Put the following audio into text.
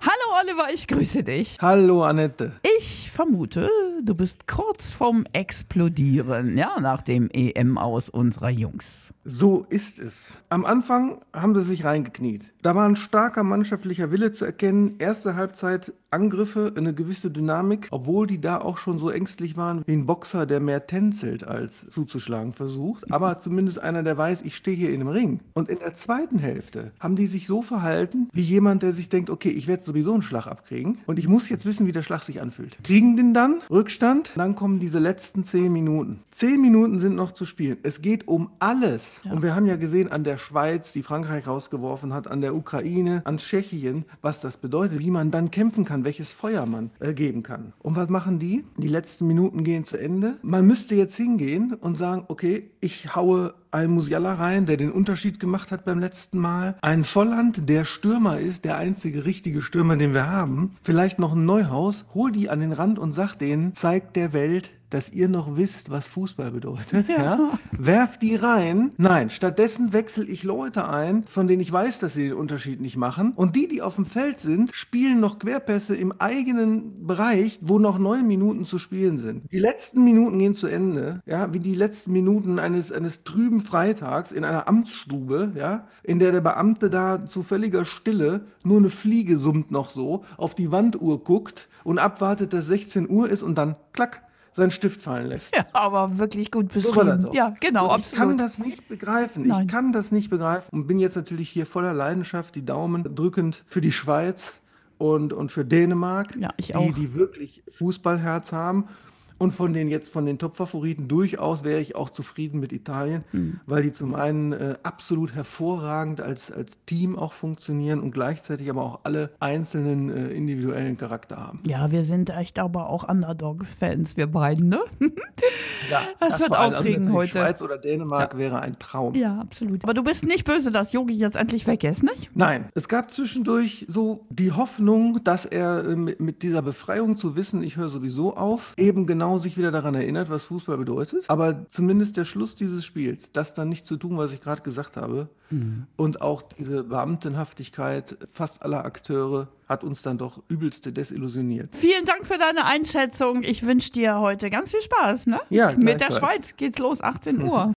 Hallo Oliver, ich grüße dich. Hallo Annette. Ich vermute, du bist kurz vorm Explodieren, ja, nach dem EM aus unserer Jungs. So ist es. Am Anfang haben sie sich reingekniet. Da war ein starker mannschaftlicher Wille zu erkennen. Erste Halbzeit Angriffe, eine gewisse Dynamik, obwohl die da auch schon so ängstlich waren wie ein Boxer, der mehr tänzelt als zuzuschlagen versucht. Aber zumindest einer, der weiß, ich stehe hier in einem Ring. Und in der zweiten Hälfte haben die sich so verhalten, wie jemand, der sich denkt, okay, ich werde sowieso einen Schlag abkriegen und ich muss jetzt wissen, wie der Schlag sich anfühlt. Kriegen den dann, Rückstand, dann kommen diese letzten zehn Minuten. Zehn Minuten sind noch zu spielen. Es geht um alles. Ja. Und wir haben ja gesehen an der Schweiz, die Frankreich rausgeworfen hat, an der Ukraine, an Tschechien, was das bedeutet, wie man dann kämpfen kann, welches Feuer man äh, geben kann. Und was machen die? Die letzten Minuten gehen zu Ende. Man müsste jetzt hingehen und sagen, okay, ich haue einen Musiala rein, der den Unterschied gemacht hat beim letzten Mal. Ein Volland, der Stürmer ist, der einzige richtige Stürmer, den wir haben. Vielleicht noch ein Neuhaus. Hol die an den Rand und sag denen, zeigt der Welt, dass ihr noch wisst, was Fußball bedeutet. Ja. Werft die rein. Nein, stattdessen wechsle ich Leute ein, von denen ich weiß, dass sie den Unterschied nicht machen. Und die, die auf dem Feld sind, spielen noch Querpässe im eigenen Bereich, wo noch neun Minuten zu spielen sind. Die letzten Minuten gehen zu Ende, ja, wie die letzten Minuten eines, eines trüben Freitags in einer Amtsstube, ja, in der der Beamte da zu völliger Stille, nur eine Fliege summt noch so, auf die Wanduhr guckt und abwartet, dass 16 Uhr ist und dann klack seinen Stift fallen lässt. Ja, aber wirklich gut So beschrieben. doch. ja, genau, Und ich kann absolut. das nicht begreifen. Nein. Ich kann das nicht begreifen und bin jetzt natürlich hier voller Leidenschaft, die Daumen drückend für die Schweiz und, und für Dänemark, Ja, ich die, die wirklich Fußballherz haben. Und von den jetzt von den Top-Favoriten durchaus wäre ich auch zufrieden mit Italien, Hm. weil die zum einen äh, absolut hervorragend als, als Team auch funktionieren und gleichzeitig aber auch alle einzelnen äh, individuellen Charakter haben. Ja, wir sind echt aber auch Underdog-Fans, wir beiden, ne? Ja, Das wird vor allem, aufregend natürlich heute. Schweiz oder Dänemark wäre ein Traum. Ja, absolut. Aber du bist nicht böse, dass Yogi jetzt endlich weg ist, nicht? Nein, es gab zwischendurch so die Hoffnung, dass er äh, mit, mit dieser Befreiung zu wissen, ich höre sowieso auf, eben genau sich wieder daran erinnert, was Fußball bedeutet. Aber zumindest der Schluss dieses Spiels, das dann nicht zu tun, was ich gerade gesagt habe, und auch diese Beamtenhaftigkeit fast aller Akteure hat uns dann doch übelste desillusioniert. Vielen Dank für deine Einschätzung. Ich wünsche dir heute ganz viel Spaß, ne? Ja, Mit der. Schweiz geht's los, 18 Uhr.